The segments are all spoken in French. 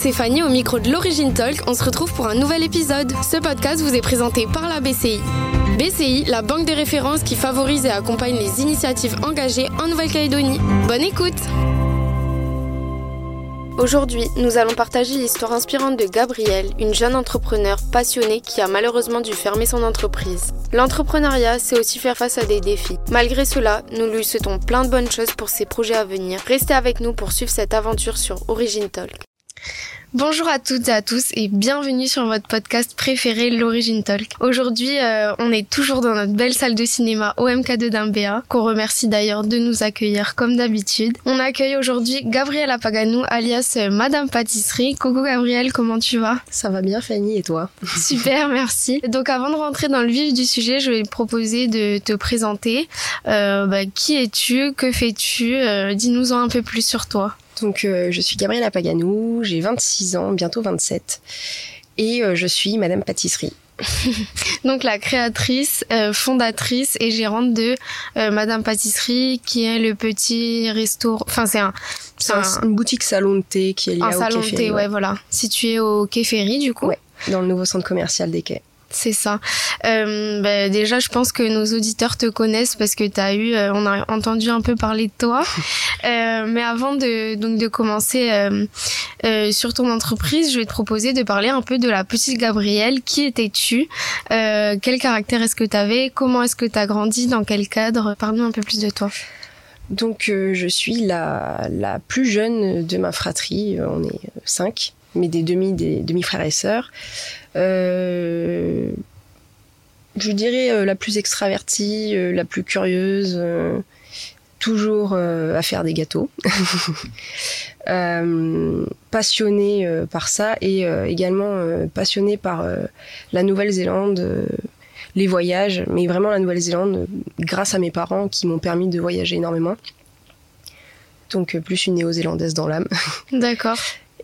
c'est Fanny au micro de l'Origine Talk. On se retrouve pour un nouvel épisode. Ce podcast vous est présenté par la BCI. BCI, la banque des références qui favorise et accompagne les initiatives engagées en Nouvelle-Calédonie. Bonne écoute Aujourd'hui, nous allons partager l'histoire inspirante de Gabrielle, une jeune entrepreneur passionnée qui a malheureusement dû fermer son entreprise. L'entrepreneuriat, c'est aussi faire face à des défis. Malgré cela, nous lui souhaitons plein de bonnes choses pour ses projets à venir. Restez avec nous pour suivre cette aventure sur Origin Talk. Bonjour à toutes et à tous et bienvenue sur votre podcast préféré l'Origine Talk. Aujourd'hui, euh, on est toujours dans notre belle salle de cinéma OMK2 d'Imbéa, qu'on remercie d'ailleurs de nous accueillir comme d'habitude. On accueille aujourd'hui Gabrielle Paganou alias euh, Madame Pâtisserie. Coucou Gabrielle, comment tu vas? Ça va bien Fanny et toi? Super, merci. Donc avant de rentrer dans le vif du sujet, je vais te proposer de te présenter. Euh, bah, qui es-tu? Que fais-tu? Dis-nous en un peu plus sur toi. Donc, euh, je suis Gabriela Paganou, j'ai 26 ans, bientôt 27, et euh, je suis Madame Pâtisserie. Donc la créatrice, euh, fondatrice et gérante de Madame Pâtisserie, qui est le petit restaurant. Enfin, c'est un, c'est une boutique salon de thé qui est liée un salon de thé, ouais. voilà, situé au Quai Ferry du coup. Ouais, dans le nouveau centre commercial des quais. C'est ça. Euh, bah, déjà, je pense que nos auditeurs te connaissent parce que tu as eu, euh, on a entendu un peu parler de toi. euh, mais avant de donc de commencer euh, euh, sur ton entreprise, je vais te proposer de parler un peu de la petite Gabrielle. Qui étais-tu? Euh, Quel caractère est-ce que tu avais Comment est-ce que tu as grandi? Dans quel cadre? Parle-nous un peu plus de toi. Donc, je suis la, la plus jeune de ma fratrie. On est cinq mais des demi des demi frères et sœurs. Euh, je dirais euh, la plus extravertie, euh, la plus curieuse, toujours à faire des gâteaux. passionnée par ça et également passionnée par la Nouvelle-Zélande, les voyages, mais vraiment la Nouvelle-Zélande grâce à mes parents qui m'ont permis de voyager énormément. Donc plus une néo-zélandaise dans l'âme. D'accord.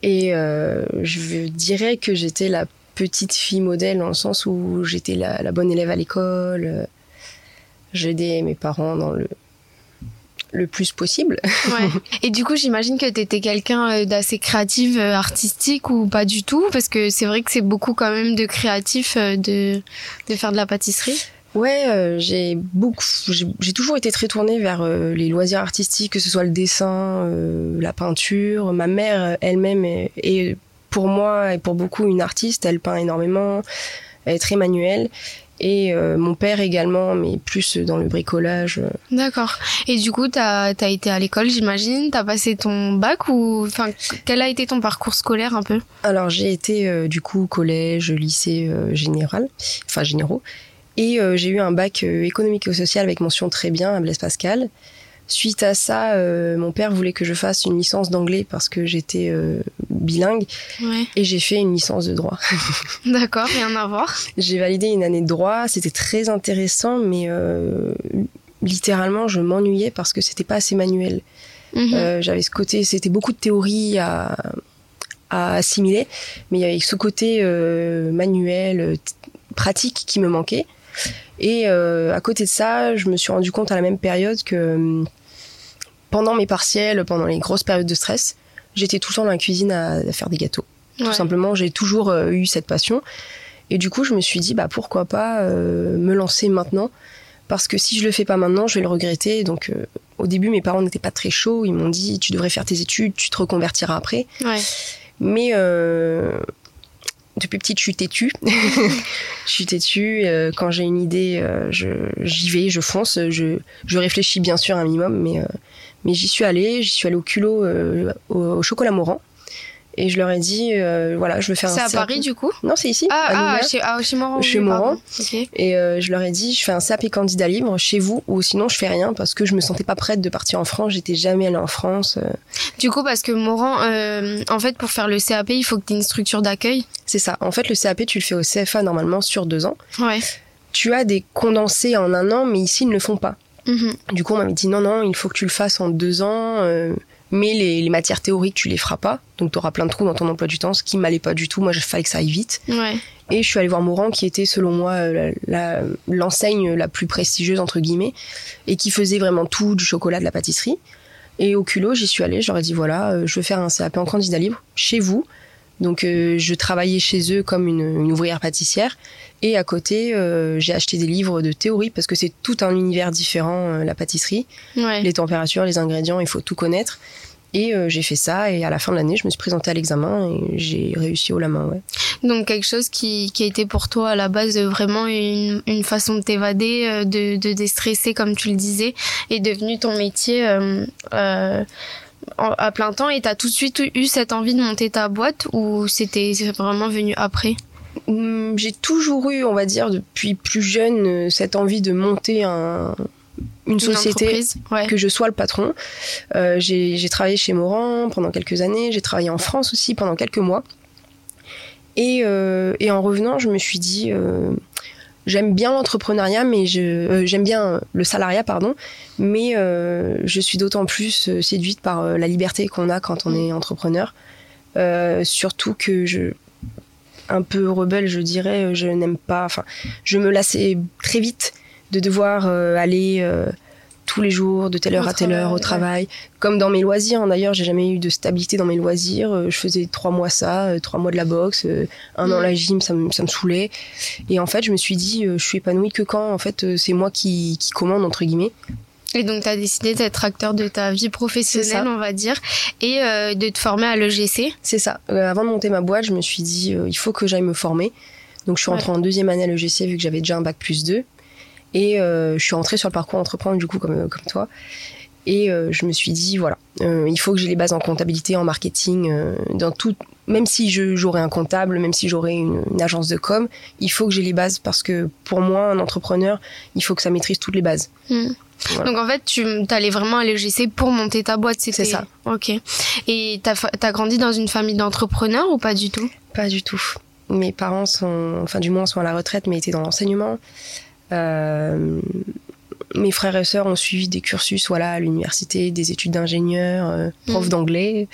Et euh, je dirais que j'étais la petite fille modèle dans le sens où j'étais la, bonne élève à l'école. Euh, j'aidais mes parents dans le, le plus possible. Ouais. Et du coup, j'imagine que tu étais quelqu'un euh, d'assez créatif, artistique ou pas du tout? Parce que c'est vrai que c'est beaucoup quand même de créatif de, de faire de la pâtisserie. Ouais, euh, j'ai beaucoup, j'ai toujours été très tournée vers euh, les loisirs artistiques, que ce soit le dessin, euh, la peinture. Ma mère elle-même est, pour moi et pour beaucoup une artiste. Elle peint énormément, elle est très manuelle. Et mon père également, mais plus dans le bricolage. D'accord. Et du coup, t'as as été à l'école, j'imagine. T'as passé ton bac ou, enfin, quel a été ton parcours scolaire un peu? Alors j'ai été du coup collège, lycée général, enfin généraux. Et euh, j'ai eu un bac euh, économique et social avec mention très bien à Blaise Pascal. Suite à ça, euh, mon père voulait que je fasse une licence d'anglais parce que j'étais bilingue. Ouais. Et j'ai fait une licence de droit. D'accord, rien à voir. J'ai validé une année de droit. C'était très intéressant, mais littéralement, je m'ennuyais parce que c'était pas assez manuel. Mhm. J'avais ce côté, c'était beaucoup de théorie à, à assimiler, mais il y avait ce côté manuel, pratique qui me manquait. Et euh, à côté de ça, je me suis rendu compte à la même période que euh, pendant mes partiels, pendant les grosses périodes de stress, j'étais tout le temps dans la cuisine à, faire des gâteaux. Tout simplement, j'ai toujours euh, eu cette passion. Et du coup, je me suis dit, bah pourquoi pas me lancer maintenant? Parce que si je le fais pas maintenant, je vais le regretter. Donc, au début, mes parents n'étaient pas très chauds. Ils m'ont dit, tu devrais faire tes études, tu te reconvertiras après. Ouais. Mais depuis petite, je suis têtue. je suis têtue. Euh, quand j'ai une idée, euh, j'y vais, je fonce. Je, réfléchis bien sûr un minimum, mais, euh, mais j'y suis allée. J'y suis allée au culot au, chocolat Morand. Et je leur ai dit, euh, voilà, je veux faire un C'est à Paris, du coup? Non, c'est ici. Ah, ah chez, ah, chez Moran. Chez Moran. Et euh, je leur ai dit, je fais un CAP candidat libre chez vous, ou sinon je fais rien parce que je me sentais pas prête de partir en France. J'étais jamais allée en France. Euh. Du coup, parce que Moran, en fait, pour faire le CAP, il faut que tu aies une structure d'accueil. C'est ça. En fait, le CAP, tu le fais au CFA normalement sur deux ans. Ouais. Tu as des condensés en un an, mais ici, ils ne le font pas. Mhm. Du coup, on m'avait dit, non, non, il faut que tu le fasses en deux ans mais les, matières théoriques, tu les feras pas. Donc, tu auras plein de trous dans ton emploi du temps, ce qui m'allait pas du tout. Moi, il fallait que ça aille vite. Et je suis allée voir Morand, qui était, selon moi, euh, l'enseigne la, plus prestigieuse, entre guillemets, et qui faisait vraiment tout, du chocolat, de la pâtisserie. Et au culot, j'y suis allée, j'aurais dit, voilà, euh, je veux faire un CAP en candidat libre, chez vous. Donc je travaillais chez eux comme une, ouvrière pâtissière et à côté j'ai acheté des livres de théorie parce que c'est tout un univers différent la pâtisserie, les températures, les ingrédients, il faut tout connaître. Et euh, j'ai fait ça et à la fin de l'année, je me suis présentée à l'examen et j'ai réussi au la main. Ouais. Donc quelque chose qui, qui a été pour toi à la base vraiment une, une façon de t'évader, euh, de, de déstresser comme tu le disais, est devenu ton métier euh, euh, à plein temps et t'as tout de suite eu cette envie de monter ta boîte ou c'était vraiment venu après? Hum, j'ai toujours eu, on va dire, depuis plus jeune, cette envie de monter un, une, société, que je sois le patron. Euh, j'ai travaillé chez Moran pendant quelques années, j'ai travaillé en France aussi pendant quelques mois. Et, euh, et en revenant, je me suis dit, euh, j'aime bien l'entrepreneuriat, mais je j'aime bien le salariat, pardon, mais je suis d'autant plus séduite par la liberté qu'on a quand on est entrepreneur. surtout que je, un peu rebelle, je dirais, je n'aime pas, enfin, je me lassais très vite de devoir euh, aller euh, tous les jours, de telle heure à telle heure au travail. Comme dans mes loisirs, hein. d'ailleurs, j'ai jamais eu de stabilité dans mes loisirs. Euh, je faisais trois mois ça, trois mois de la boxe, un an mm. la gym, ça me, ça me saoulait. Et en fait, je me suis dit, je suis épanouie que quand, en fait, c'est moi qui, qui commande, entre guillemets. Et donc, tu as décidé d'être acteur de ta vie professionnelle, on va dire, et de te former à l'EGC. C'est ça. avant de monter ma boîte, je me suis dit, il faut que j'aille me former. Donc, je suis rentrée en deuxième année à l'EGC vu que j'avais déjà un bac plus 2. Et euh, je suis rentrée sur le parcours entreprendre du coup comme, comme toi. Et euh, je me suis dit, voilà, euh, il faut que j'ai les bases en comptabilité, en marketing, dans tout. Même si j'aurais un comptable, même si j'aurais une, agence de com, il faut que j'ai les bases parce que pour moi, un entrepreneur, il faut que ça maîtrise toutes les bases. Hmm. Donc en fait, tu allais vraiment à l'EGC pour monter ta boîte, C'est ça. Ok. Et t'as as grandi dans une famille d'entrepreneurs ou pas du tout? Pas du tout. Mes parents sont, enfin du moins sont à la retraite, mais étaient dans l'enseignement. Euh, mes frères et sœurs ont suivi des cursus voilà, à l'université, des études d'ingénieur, euh, prof mm. d'anglais.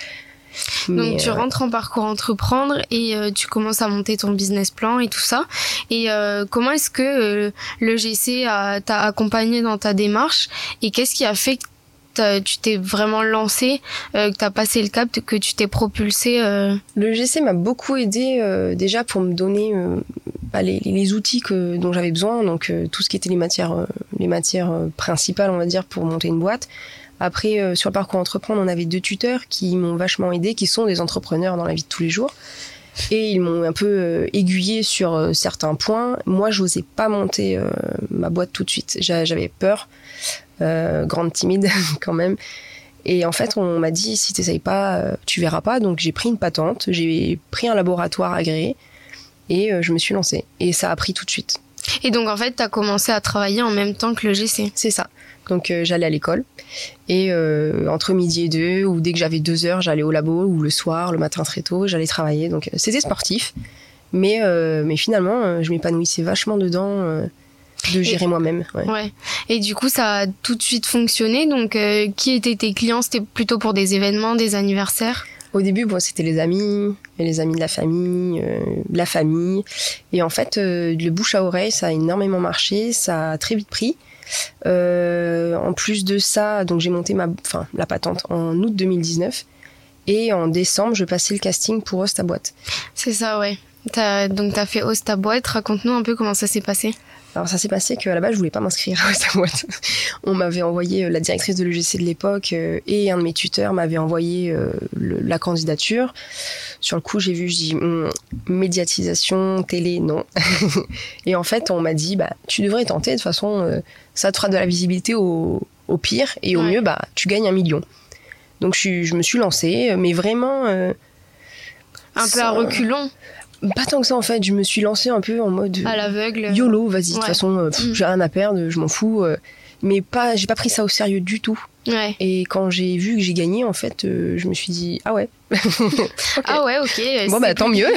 Donc tu euh, rentres en parcours entreprendre et tu commences à monter ton business plan et tout ça. Et comment est-ce que le GC t'a accompagné dans ta démarche et qu'est-ce qui a fait que tu t'es vraiment lancé, euh, que tu as passé le cap, que tu t'es propulsé euh... Le GC m'a beaucoup aidé euh, déjà pour me donner euh, bah, les, outils dont j'avais besoin, donc tout ce qui était les matières, les matières principales, on va dire, pour monter une boîte. Après, sur le parcours entreprendre, on avait deux tuteurs qui m'ont vachement aidé, qui sont des entrepreneurs dans la vie de tous les jours. Et ils m'ont un peu aiguillé sur certains points. Moi, je n'osais pas monter ma boîte tout de suite. J'avais peur. Euh, grande timide quand même. Et en fait, on m'a dit si t'essayes pas, euh, tu verras pas. Donc j'ai pris une patente, j'ai pris un laboratoire agréé et euh, je me suis lancée. Et ça a pris tout de suite. Et donc en fait, tu as commencé à travailler en même temps que le GC C'est ça. Donc j'allais à l'école et entre midi et deux ou dès que j'avais deux heures, j'allais au labo ou le soir, le matin très tôt, j'allais travailler. Donc c'était sportif, mais mais finalement, je m'épanouissais vachement dedans de gérer moi-même. Ouais. Et du coup, ça a tout de suite fonctionné. Donc, euh, qui étaient tes clients? C'était plutôt pour des événements, des anniversaires? Au début, c'était les amis, les amis de la famille, euh, la famille. Et en fait, euh, le bouche à oreille, ça a énormément marché, ça a très vite pris. en plus de ça, donc j'ai monté ma, la patente en août 2019. Et en décembre, je passais le casting pour Host boîte. C'est ça, ouais. Donc, tu as fait Host boîte. Raconte-nous un peu comment ça s'est passé. Alors ça s'est passé qu'à la base je voulais pas m'inscrire à sa boîte. On m'avait envoyé euh, la directrice de l'UGC de l'époque euh, et un de mes tuteurs m'avait envoyé euh, la candidature. Sur le coup j'ai vu, je dis hum, médiatisation, télé, non. et en fait on m'a dit bah tu devrais tenter de toute façon ça te fera de la visibilité au, au pire et au mieux bah tu gagnes un million. Donc je, je me suis lancée mais vraiment un peu à reculons pas tant que ça en fait, je me suis lancée un peu en mode à l'aveugle. YOLO, vas-y, de toute façon, euh, mm. j'ai rien à perdre, je m'en fous. Euh, mais pas, j'ai pas pris ça au sérieux du tout. Ouais. Et quand j'ai vu que j'ai gagné, en fait, euh, je me suis dit ah ouais. Ah ouais, ok. Bon bah tant mieux.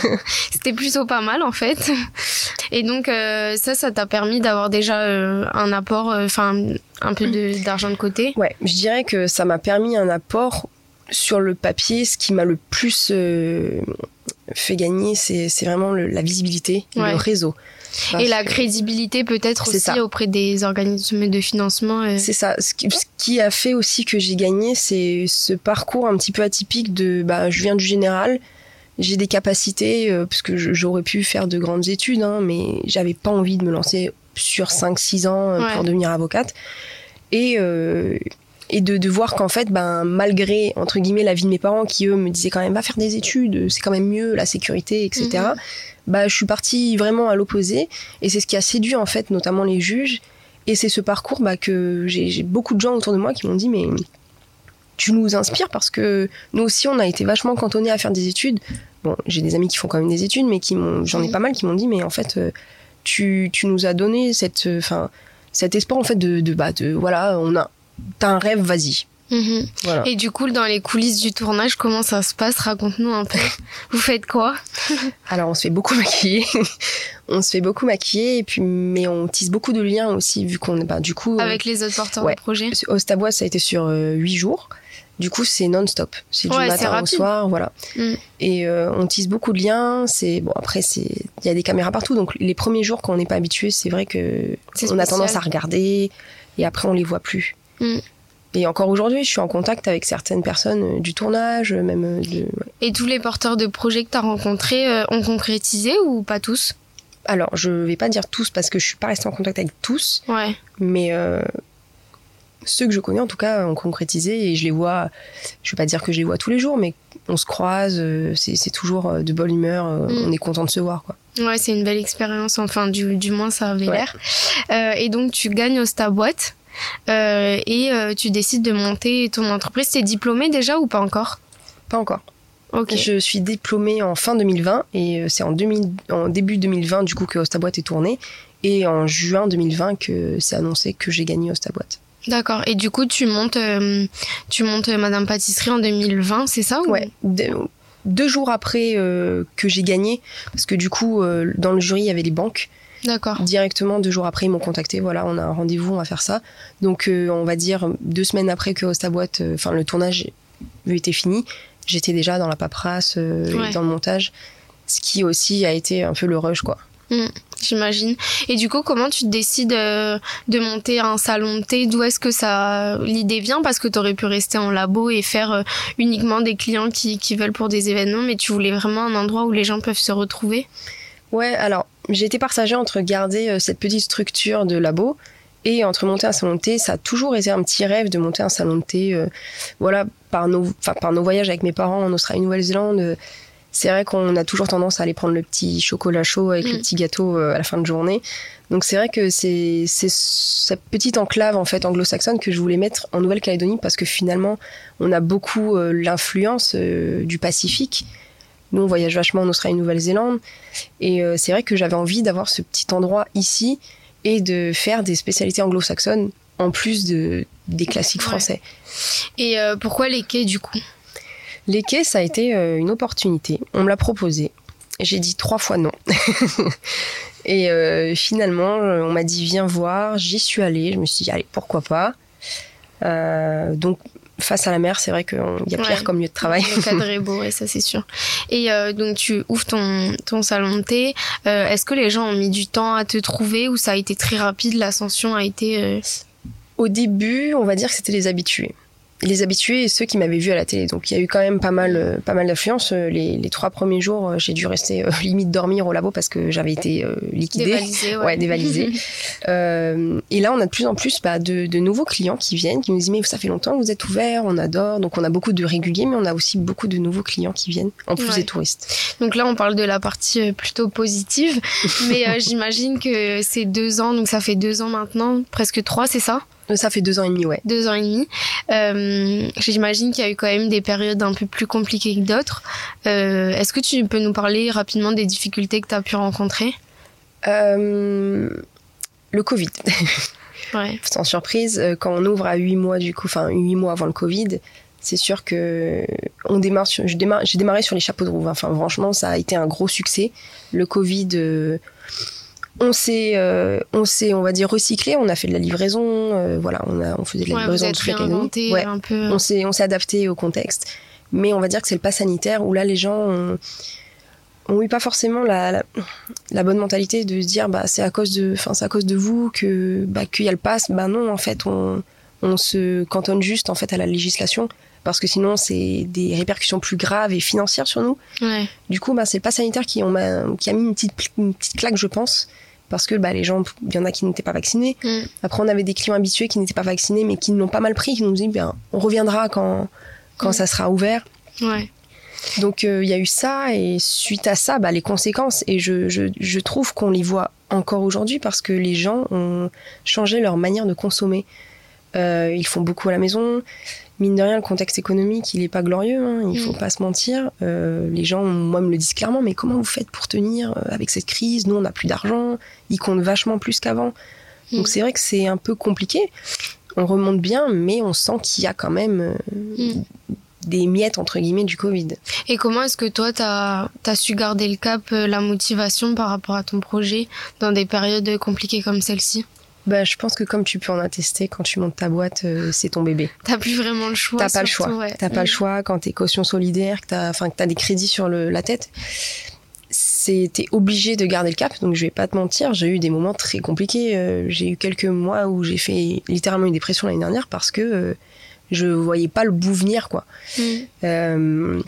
C'était plutôt pas mal en fait. Et donc ça, ça t'a permis d'avoir déjà un apport, enfin un peu d'argent de, côté? Ouais, je dirais que ça m'a permis un apport sur le papier. Ce qui m'a le plus fait gagner, c'est vraiment la visibilité, le réseau. et la crédibilité peut-être aussi auprès des organismes de financement. Euh. C'est ça. Ce qui, a fait aussi que j'ai gagné, c'est ce parcours un petit peu atypique de bah, je viens du général, j'ai des capacités, euh, parce que j'aurais pu faire de grandes études, hein, mais j'avais pas envie de me lancer sur 5-6 ans euh, pour devenir avocate. Et, et de, de voir qu'en fait, ben, malgré, entre guillemets, la vie de mes parents, qui eux me disaient quand même, va faire des études, c'est quand même mieux, la sécurité, etc., mhm. bah, je suis partie vraiment à l'opposé. Et c'est ce qui a séduit, en fait, notamment les juges. Et c'est ce parcours bah, que j'ai beaucoup de gens autour de moi qui m'ont dit, mais tu nous inspires parce que nous aussi, on a été vachement cantonnés à faire des études. Bon, j'ai des amis qui font quand même des études, mais qui j'en ai pas mal qui m'ont dit, mais en fait, euh, tu, tu, nous as donné cette, euh, enfin, cet espoir en fait de, de, bah, de voilà, on a, t'as un rêve, vas-y. Mhm. Et du coup, dans les coulisses du tournage, comment ça se passe? Raconte-nous un peu. Vous faites quoi? Alors, on se fait beaucoup maquiller. on se fait beaucoup maquiller, et puis, mais on tisse beaucoup de liens aussi, vu qu'on est bah, du coup. Avec les autres porteurs de projet Au Stabois, ça a été sur euh, huit jours. Du coup, c'est non-stop. C'est du matin au soir, voilà. Mm. Et euh, on tisse beaucoup de liens. C'est bon. Après, c'est il y a des caméras partout. Donc les premiers jours, quand on n'est pas habitué, c'est vrai que on a tendance à regarder. Et après, on les voit plus. Mm. Et encore aujourd'hui, je suis en contact avec certaines personnes euh, du tournage, même. Euh. Et tous les porteurs de projets que tu as rencontrés ont concrétisé ou pas tous? Alors, je vais pas dire tous parce que je suis pas restée en contact avec tous. Ouais. Mais ceux que je connais en tout cas ont concrétisé et je les vois, je vais pas dire que je les vois tous les jours, mais on se croise, euh, c'est toujours euh, de bonne humeur, euh, mm. on est content de se voir quoi. Ouais, c'est une belle expérience, enfin du, du moins ça avait l'air. et donc tu gagnes au Star Boîte et tu décides de monter ton entreprise. T'es diplômée déjà ou pas encore? Pas encore. Ok. Je suis diplômée en fin 2020 et c'est en, en début 2020 du coup que Ostaboîte est tourné et en juin 2020 que c'est annoncé que j'ai gagné Ostaboîte. D'accord. Et du coup, tu montes, euh, tu montes euh, Madame Pâtisserie en 2020, c'est ça Ouais. deux jours après euh, que j'ai gagné, parce que du coup, dans le jury, il y avait les banques. D'accord. Directement, deux jours après, ils m'ont contacté. Voilà, on a un rendez-vous, on va faire ça. Donc, on va dire deux semaines après que Hosta Boîte, enfin, le tournage était fini, j'étais déjà dans la paperasse, dans le montage. Ce qui aussi a été un peu le rush, quoi. Mm, j'imagine. Et du coup, comment tu décides euh, de monter un salon de thé? D'où est-ce que ça l'idée vient? Parce que tu aurais pu rester en labo et faire euh, uniquement des clients qui, qui veulent pour des événements, mais tu voulais vraiment un endroit où les gens peuvent se retrouver? Ouais, alors j'ai été partagée entre garder euh, cette petite structure de labo et entre monter un salon de thé. Ça a toujours été un petit rêve de monter un salon de thé. voilà, par nos, par nos voyages avec mes parents en Australie, Nouvelle-Zélande c'est vrai qu'on a toujours tendance à aller prendre le petit chocolat chaud avec le mm. petit gâteau euh, à la fin de journée. Donc c'est vrai que c'est cette petite enclave en fait anglo-saxonne que je voulais mettre en Nouvelle-Calédonie parce que finalement on a beaucoup euh, l'influence euh, du Pacifique. Nous on voyage vachement en Australie, Nouvelle-Zélande et c'est vrai que j'avais envie d'avoir ce petit endroit ici et de faire des spécialités anglo-saxonnes en plus de des classiques français. Et pourquoi les quais du coup? Les quais, ça a été euh, une opportunité. On me l'a proposé. J'ai dit trois fois non. et euh, finalement, euh, on m'a dit viens voir. J'y suis allée. Je me suis dit allez, pourquoi pas? donc face à la mer, c'est vrai qu'il y a pire comme lieu de travail. Le cadre est beau, et ça c'est sûr. Et donc tu ouvres ton, ton salon de thé. Est-ce que les gens ont mis du temps à te trouver ou ça a été très rapide? L'ascension a été... Au début, on va dire que c'était les habitués les habitués et ceux qui m'avaient vu à la télé. Donc il y a eu quand même pas mal, euh, pas mal d'affluence. Euh, les, les, trois premiers jours, euh, j'ai dû rester limite dormir au labo parce que j'avais été liquidée. Dévalisée, ouais. dévalisée. et là, on a de plus en plus bah, de, de, nouveaux clients qui viennent, qui nous disent mais ça fait longtemps que vous êtes ouvert, on adore. Donc on a beaucoup de réguliers, mais on a aussi beaucoup de nouveaux clients qui viennent, en plus des touristes. Donc là, on parle de la partie plutôt positive, mais j'imagine que c'est deux ans, donc ça fait deux ans maintenant, presque trois, c'est ça? Ça fait deux ans et demi, ouais. Deux ans et demi. Euh, J'imagine qu'il y a eu quand même des périodes un peu plus compliquées que d'autres. Euh, Est-ce que tu peux nous parler rapidement des difficultés que tu as pu rencontrer? Euh, Le Covid. ouais. Sans surprise, euh, quand on ouvre à huit mois, du coup, enfin huit mois avant le Covid, c'est sûr que on démarre sur, j'ai démarré sur les chapeaux de roue. Enfin, franchement, ça a été un gros succès. Le Covid euh, on s'est, euh, on s'est, on va dire recyclé. On a fait de la livraison, euh, voilà, on a, on faisait de la livraison ouais, un peu. On s'est, on s'est adapté au contexte. Mais on va dire que c'est le pas sanitaire où là les gens ont, ont eu pas forcément la, la, bonne mentalité de se dire bah c'est à cause de, enfin c'est à cause de vous que bah qu'il y a le pass. Bah non, en fait on, on se cantonne juste en fait à la législation parce que sinon c'est des répercussions plus graves et financières sur nous. Du coup, bah, c'est le pass sanitaire qui, on qui a mis une petite, une petite claque, je pense, parce que bah, les gens, il y en a qui n'étaient pas vaccinés. Mm. Après, on avait des clients habitués qui n'étaient pas vaccinés, mais qui l'ont pas mal pris, qui nous disent, bien, on reviendra quand, quand mm. ça sera ouvert. Ouais. Donc euh, il y a eu ça et suite à ça, bah, les conséquences. Et je, je, je trouve qu'on les voit encore aujourd'hui parce que les gens ont changé leur manière de consommer. Euh, ils font beaucoup à la maison. Mine de rien, le contexte économique, il n'est pas glorieux, hein, il faut mm. pas se mentir. Euh, les gens, moi, me le disent clairement, mais comment vous faites pour tenir euh, avec cette crise? Nous, on n'a plus d'argent, ils comptent vachement plus qu'avant. Mm. Donc c'est vrai que c'est un peu compliqué. On remonte bien, mais on sent qu'il y a quand même mm. des miettes, entre guillemets, du Covid. Et comment est-ce que toi, tu as, as, su garder le cap, la motivation par rapport à ton projet dans des périodes compliquées comme celle-ci? Bah, je pense que comme tu peux en attester, quand tu montes ta boîte, euh, c'est ton bébé. T'as plus vraiment le choix. T'as pas le choix. T'as pas le mm. choix quand t'es caution solidaire, que t'as, enfin, que t'as des crédits sur le, la tête. C'était obligé de garder le cap. Donc je vais pas te mentir, j'ai eu des moments très compliqués. Euh, j'ai eu quelques mois où j'ai fait littéralement une dépression l'année dernière parce que euh, je voyais pas le bout venir, quoi. Mm.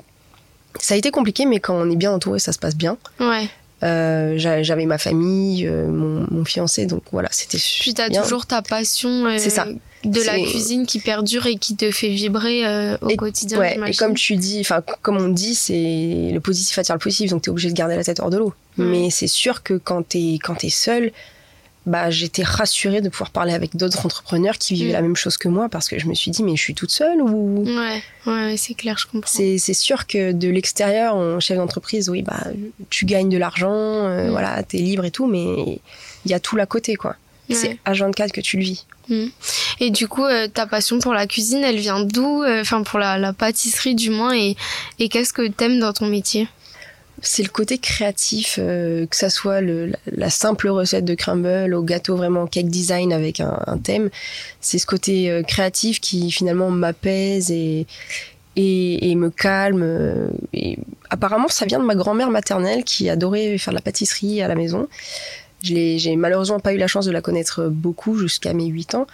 ça a été compliqué, mais quand on est bien entouré, ça se passe bien. Ouais. Euh, j'avais ma famille, euh, mon, fiancé, donc voilà, c'était Puis t'as toujours ta passion euh, ça. de la cuisine qui perdure et qui te fait vibrer au quotidien. Ouais, et comme tu dis, enfin comme on dit, c'est le positif attire le positif, donc t'es obligé de garder la tête hors de l'eau. Mais c'est sûr que quand t'es quand es seul, bah, j'étais rassurée de pouvoir parler avec d'autres entrepreneurs qui vivaient mm. la même chose que moi parce que je me suis dit, mais je suis toute seule ou. Ouais, ouais c'est clair, je comprends. C'est, sûr que de l'extérieur, en chef d'entreprise, oui, bah, tu gagnes de l'argent, euh, mm. voilà, t'es libre et tout, mais il y a tout à côté, quoi. C'est à 24 que tu le vis. Mm. Et du coup, euh, ta passion pour la cuisine, elle vient d'où euh, Enfin, pour la, la, pâtisserie du moins. Et, et qu'est-ce que t'aimes dans ton métier? C'est le côté créatif, euh, que ça soit la, simple recette de crumble au gâteau vraiment cake design avec un, thème. C'est ce côté euh, créatif qui finalement m'apaise et, et, me calme. Apparemment, ça vient de ma grand-mère maternelle qui adorait faire de la pâtisserie à la maison. J'ai malheureusement pas eu la chance de la connaître beaucoup jusqu'à mes 8 ans.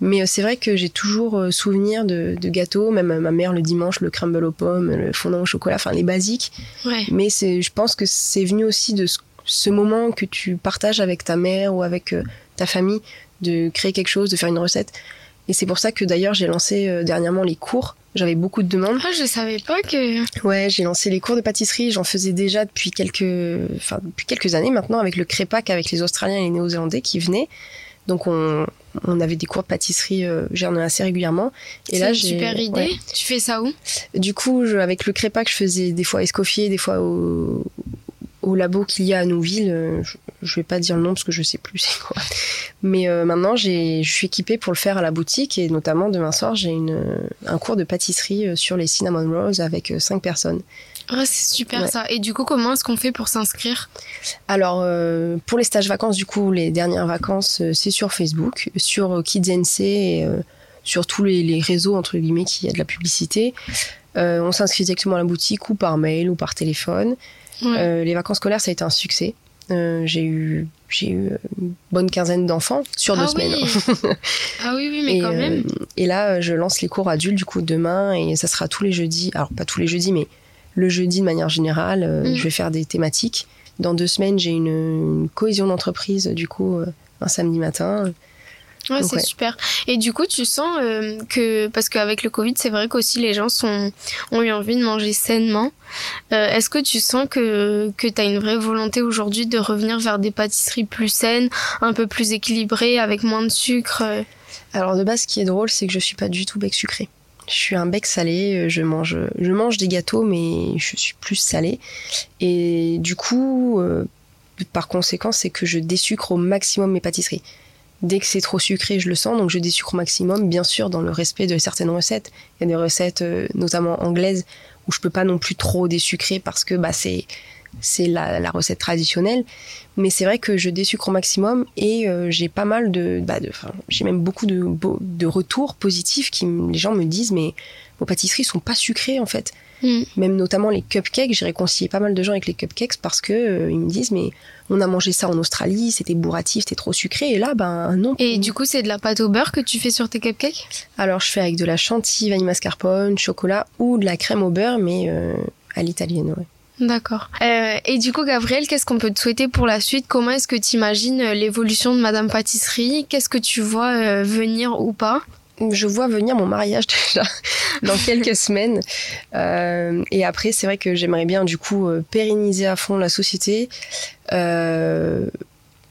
Mais euh, c'est vrai que j'ai toujours euh, souvenir de, gâteaux, même euh, ma mère le dimanche, le crumble aux pommes, le fondant au chocolat, enfin les basiques. Mais je pense que c'est venu aussi de ce, moment que tu partages avec ta mère ou avec ta famille, de créer quelque chose, de faire une recette. Et c'est pour ça que d'ailleurs j'ai lancé dernièrement les cours j'avais beaucoup de demandes. Ah, je savais pas que. Ouais, j'ai lancé les cours de pâtisserie. J'en faisais déjà depuis quelques, enfin, depuis quelques années maintenant avec le crépac avec les Australiens et les Néo-Zélandais qui venaient. Donc on, on avait des cours de pâtisserie, euh, j'en ai assez régulièrement. Et là, j'ai super idée. Tu fais ça où? Du coup, avec le crépac, je faisais des fois Escoffier, des fois au, au labo qu'il y a à Nouville. Euh, je, je, vais pas dire le nom parce que je sais plus c'est quoi. Mais euh, maintenant, je suis équipée pour le faire à la boutique et notamment demain soir, j'ai un cours de pâtisserie euh, sur les cinnamon rolls avec cinq personnes. Ah, c'est super ça. Et du coup, comment est-ce qu'on fait pour s'inscrire? Alors, pour les stages vacances, du coup, les dernières vacances, c'est sur Facebook, sur KidsNC et sur tous les, les, réseaux, entre guillemets, qui y a de la publicité. on s'inscrit directement à la boutique ou par mail ou par téléphone. Euh, les vacances scolaires, ça a été un succès. Euh, j'ai eu j'ai eu une bonne quinzaine d'enfants sur deux ah semaines. ah oui, oui, mais quand même. Euh, et là, je lance les cours adultes du coup demain et ça sera tous les jeudis. Alors pas tous les jeudis, mais le jeudi de manière générale, mm. je vais faire des thématiques. Dans deux semaines, j'ai une, une, cohésion d'entreprise du coup un samedi matin. Ouais, c'est super. Et du coup, tu sens euh, que, parce qu'avec le Covid, c'est vrai qu'aussi les gens sont, ont eu envie de manger sainement. Euh, Est-ce que tu sens que, que tu as une vraie volonté aujourd'hui de revenir vers des pâtisseries plus saines, un peu plus équilibrées, avec moins de sucre euh? Alors de base, ce qui est drôle, c'est que je suis pas du tout bec sucré. Je suis un bec salé, je mange, je mange des gâteaux, mais je suis plus salé. Et du coup, par conséquent, c'est que je désucre au maximum mes pâtisseries. Dès que c'est trop sucré, je le sens, donc je désucre au maximum, bien sûr dans le respect de certaines recettes. Il y a des recettes, euh, notamment anglaises, où je peux pas non plus trop désucrer parce que bah, c'est c'est la, recette traditionnelle. Mais c'est vrai que je désucre au maximum et euh, j'ai pas mal de, bah de j'ai même beaucoup de, de retours positifs qui les gens me disent mais vos pâtisseries sont pas sucrées en fait. Mm. Même notamment les cupcakes, j'ai réconcilié pas mal de gens avec les cupcakes parce que euh, ils me disent mais on a mangé ça en Australie, c'était bourratif, c'était trop sucré et là ben non. Et du coup c'est de la pâte au beurre que tu fais sur tes cupcakes? Alors je fais avec de la chantilly, vanille mascarpone, chocolat ou de la crème au beurre mais euh, à l'italienne ouais. D'accord. Euh, et du coup, Gabriel, qu'est-ce qu'on peut te souhaiter pour la suite? Comment est-ce que tu imagines l'évolution de Madame Pâtisserie? Qu'est-ce que tu vois venir ou pas? Je vois venir mon mariage déjà dans quelques semaines. Euh, et après, c'est vrai que j'aimerais bien du coup euh, pérenniser à fond la société, euh,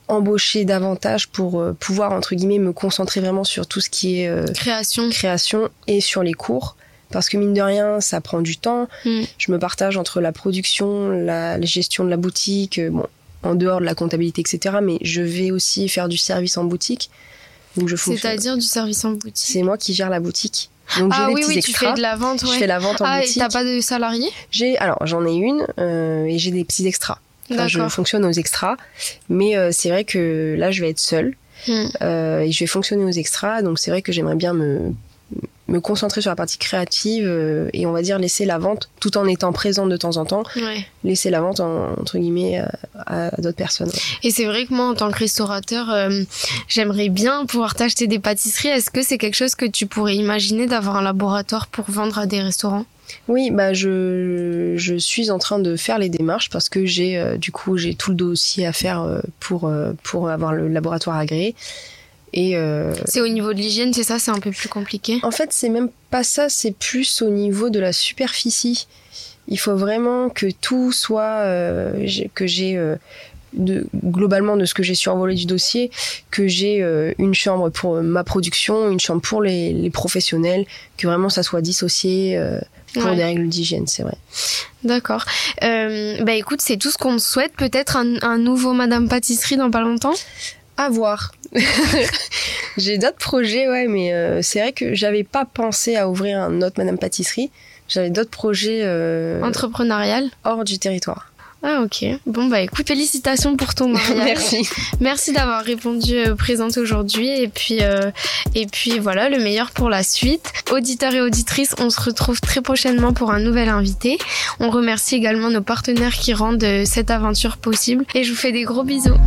embaucher davantage pour pouvoir entre guillemets me concentrer vraiment sur tout ce qui est création, création et sur les cours. Parce que mine de rien, ça prend du temps. Mm. Je me partage entre la production, la, la gestion de la boutique, bon, en dehors de la comptabilité, etc. Mais je vais aussi faire du service en boutique. C'est-à-dire du service en boutique C'est moi qui gère la boutique. Donc ah oui, oui, tu fais de la vente, ouais. Je fais la vente en ah, boutique. Ah, t'as pas de salariés? J'ai, alors j'en ai une euh, et j'ai des petits extras. je fonctionne aux extras, mais euh, c'est vrai que là je vais être seule hmm. euh, et je vais fonctionner aux extras, donc c'est vrai que j'aimerais bien me me concentrer sur la partie créative euh, et on va dire laisser la vente tout en étant présente de temps en temps. Laisser la vente entre guillemets à, d'autres personnes et c'est vrai que moi en tant que restaurateur euh, j'aimerais bien pouvoir t'acheter des pâtisseries. Est-ce que c'est quelque chose que tu pourrais imaginer d'avoir un laboratoire pour vendre à des restaurants? Oui, bah je, je suis en train de faire les démarches parce que j'ai euh, du coup j'ai tout le dossier à faire pour pour avoir le laboratoire agréé. Euh, c'est au niveau de l'hygiène, c'est ça, c'est un peu plus compliqué? En fait, c'est même pas ça, c'est plus au niveau de la superficie. Il faut vraiment que tout soit euh, que j'ai euh, de, globalement de ce que j'ai survolé du dossier, que j'ai une chambre pour ma production, une chambre pour les, professionnels, que vraiment ça soit dissocié pour des règles d'hygiène, c'est vrai. D'accord. bah écoute, c'est tout ce qu'on souhaite. Peut-être un, un, nouveau Madame Pâtisserie dans pas longtemps? À voir. j'ai d'autres projets, ouais, mais euh, c'est vrai que j'avais pas pensé à ouvrir un autre Madame Pâtisserie. J'avais d'autres projets. Euh, Entrepreneurial Hors du territoire. Ah ok. Bon bah écoute, félicitations pour ton mariage. Merci. Merci d'avoir répondu euh, présente aujourd'hui et puis et puis voilà le meilleur pour la suite. Auditeurs et auditrices, on se retrouve très prochainement pour un nouvel invité. On remercie également nos partenaires qui rendent cette aventure possible et je vous fais des gros bisous.